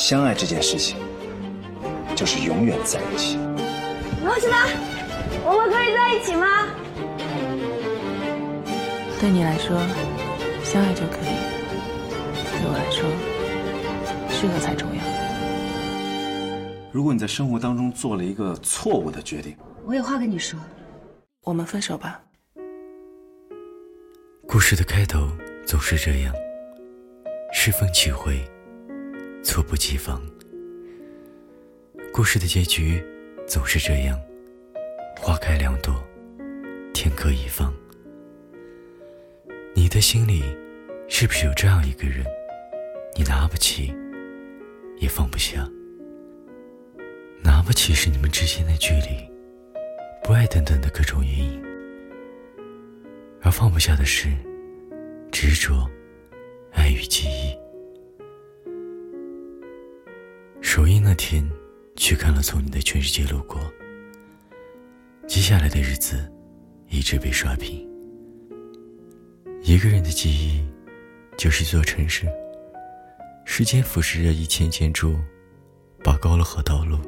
相爱这件事情，就是永远在一起。罗什达，我们可以在一起吗？对你来说，相爱就可以；对我来说，适合才重要。如果你在生活当中做了一个错误的决定，我有话跟你说。我们分手吧。故事的开头总是这样，适逢其会，猝不及防。故事的结局总是这样，花开两朵，天各一方。你的心里，是不是有这样一个人，你拿不起，也放不下？拿不起是你们之间的距离，不爱等等的各种原因。而放不下的是执着、爱与记忆。那天去看了《从你的全世界路过》，接下来的日子一直被刷屏。一个人的记忆就是一座城市，时间腐蚀着一千建筑，把高楼和道路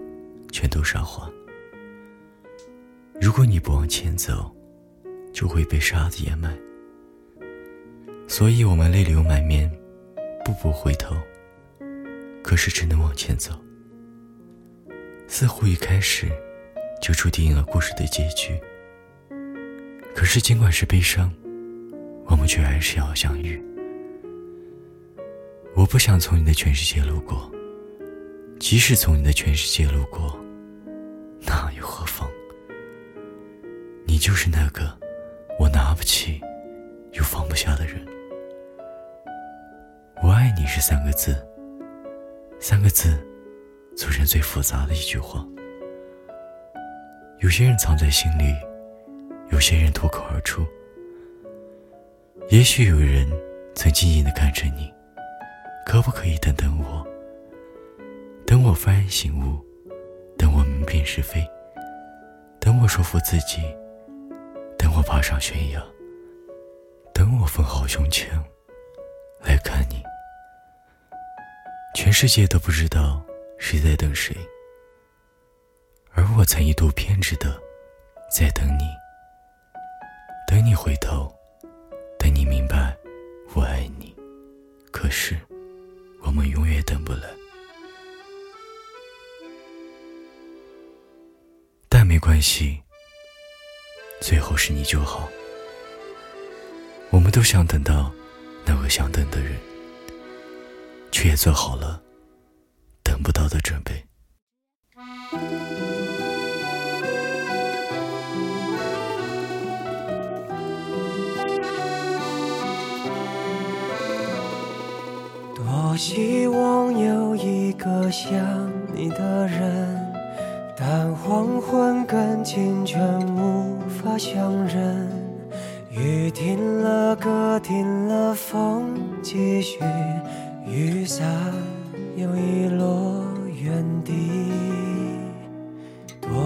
全都沙化。如果你不往前走，就会被沙子掩埋，所以我们泪流满面，步步回头。可是只能往前走，似乎一开始就注定了故事的结局。可是尽管是悲伤，我们却还是要相遇。我不想从你的全世界路过，即使从你的全世界路过，那又何妨？你就是那个。我拿不起，又放不下的人。我爱你是三个字，三个字，组成最复杂的一句话。有些人藏在心里，有些人脱口而出。也许有人曾静静的看着你，可不可以等等我？等我幡然醒悟，等我明辨是非，等我说服自己。等我爬上悬崖，等我缝好胸腔来看你。全世界都不知道谁在等谁，而我曾一度偏执的在等你，等你回头，等你明白我爱你。可是我们永远等不来，但没关系。最后是你就好。我们都想等到那个想等的人，却也做好了不到的准备。多希望有一个想你的人。但黄昏跟清晨无法相认，雨停了，歌停了，风继续，雨伞又一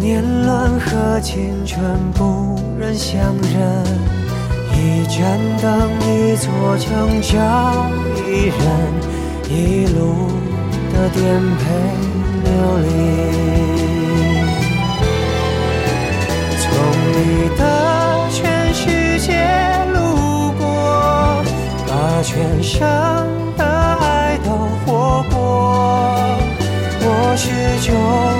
年轮和青春不忍相认。一盏灯，一座城，找一人，一路的颠沛。流离，从你的全世界路过，把全生的爱都活过，我始终。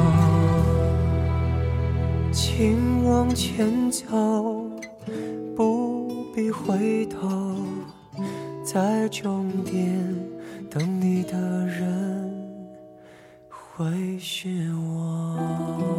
前走，不必回头，在终点等你的人会是我。